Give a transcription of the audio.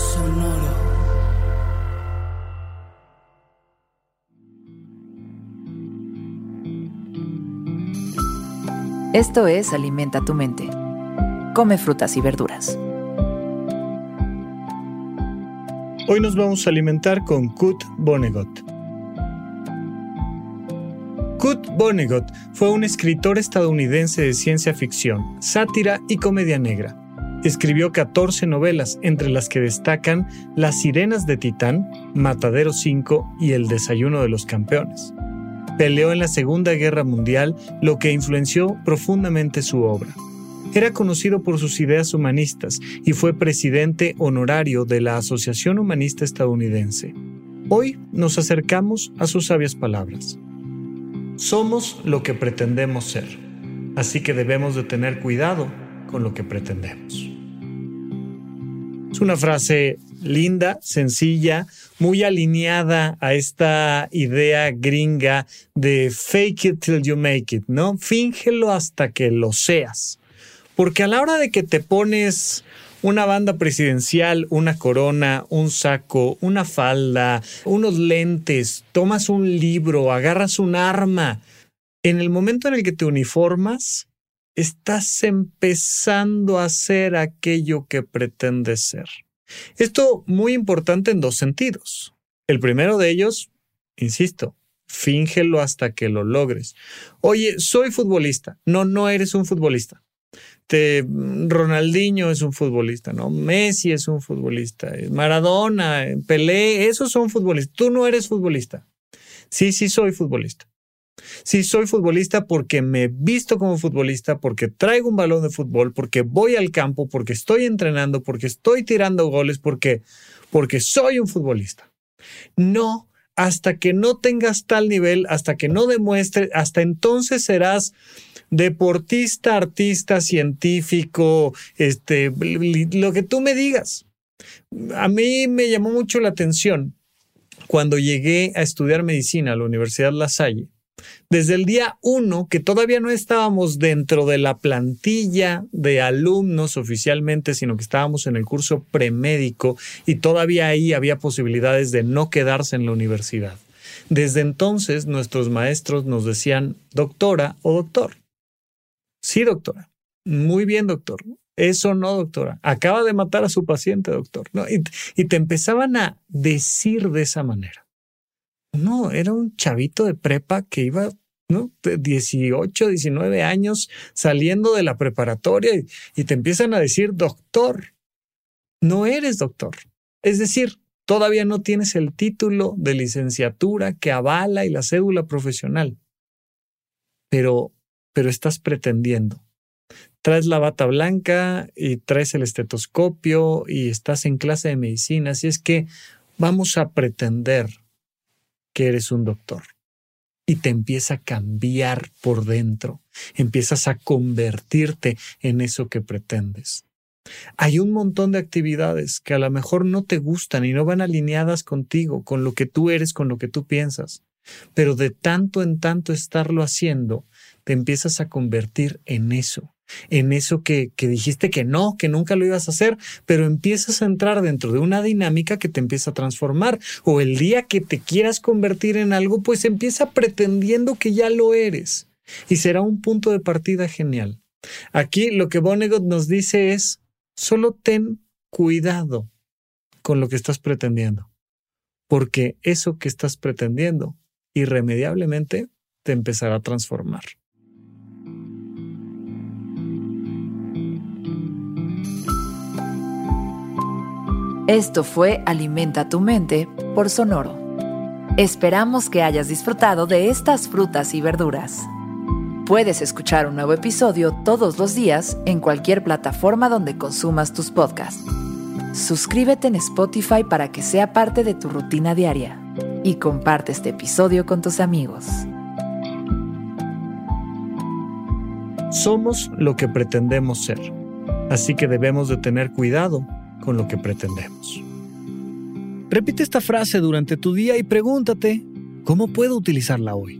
Sonoro. Esto es Alimenta tu mente. Come frutas y verduras. Hoy nos vamos a alimentar con Kurt Vonnegut. Kurt Vonnegut fue un escritor estadounidense de ciencia ficción, sátira y comedia negra. Escribió 14 novelas, entre las que destacan Las Sirenas de Titán, Matadero 5 y El Desayuno de los Campeones. Peleó en la Segunda Guerra Mundial, lo que influenció profundamente su obra. Era conocido por sus ideas humanistas y fue presidente honorario de la Asociación Humanista Estadounidense. Hoy nos acercamos a sus sabias palabras. Somos lo que pretendemos ser, así que debemos de tener cuidado con lo que pretendemos. Una frase linda, sencilla, muy alineada a esta idea gringa de fake it till you make it, ¿no? Fíngelo hasta que lo seas. Porque a la hora de que te pones una banda presidencial, una corona, un saco, una falda, unos lentes, tomas un libro, agarras un arma, en el momento en el que te uniformas, estás empezando a ser aquello que pretendes ser. Esto muy importante en dos sentidos. El primero de ellos, insisto, fíngelo hasta que lo logres. Oye, soy futbolista. No, no eres un futbolista. Te, Ronaldinho es un futbolista, ¿no? Messi es un futbolista, Maradona, Pelé, esos son futbolistas. Tú no eres futbolista. Sí, sí soy futbolista. Sí, soy futbolista porque me visto como futbolista, porque traigo un balón de fútbol, porque voy al campo, porque estoy entrenando, porque estoy tirando goles, porque, porque soy un futbolista. No, hasta que no tengas tal nivel, hasta que no demuestres, hasta entonces serás deportista, artista, científico, este, lo que tú me digas. A mí me llamó mucho la atención cuando llegué a estudiar medicina a la Universidad La Salle desde el día uno, que todavía no estábamos dentro de la plantilla de alumnos oficialmente, sino que estábamos en el curso premédico y todavía ahí había posibilidades de no quedarse en la universidad. Desde entonces nuestros maestros nos decían doctora o doctor. Sí, doctora. Muy bien, doctor. Eso no, doctora. Acaba de matar a su paciente, doctor. Y, y te empezaban a decir de esa manera. No, era un chavito de prepa que iba. De 18, 19 años saliendo de la preparatoria y, y te empiezan a decir doctor. No eres doctor. Es decir, todavía no tienes el título de licenciatura que avala y la cédula profesional. Pero, pero estás pretendiendo. Traes la bata blanca y traes el estetoscopio y estás en clase de medicina. Así es que vamos a pretender que eres un doctor. Y te empieza a cambiar por dentro, empiezas a convertirte en eso que pretendes. Hay un montón de actividades que a lo mejor no te gustan y no van alineadas contigo, con lo que tú eres, con lo que tú piensas, pero de tanto en tanto estarlo haciendo, te empiezas a convertir en eso en eso que, dijiste que no, que nunca lo ibas a hacer, pero empiezas a entrar dentro de una dinámica que te empieza a transformar. O el día que te quieras convertir en algo, pues empieza pretendiendo que ya lo eres. Y será un punto de partida genial. Aquí lo que Vonnegut nos dice es, solo ten cuidado con lo que estás pretendiendo, porque eso que estás pretendiendo irremediablemente te empezará a transformar. Esto fue Alimenta tu mente por Sonoro. Esperamos que hayas disfrutado de estas frutas y verduras. Puedes escuchar un nuevo episodio todos los días en cualquier plataforma donde consumas tus podcasts. Suscríbete en Spotify para que sea parte de tu rutina diaria y comparte este episodio con tus amigos. Somos lo que pretendemos ser, así que debemos de tener cuidado con lo que pretendemos. Repite esta frase durante tu día y pregúntate, ¿cómo puedo utilizarla hoy?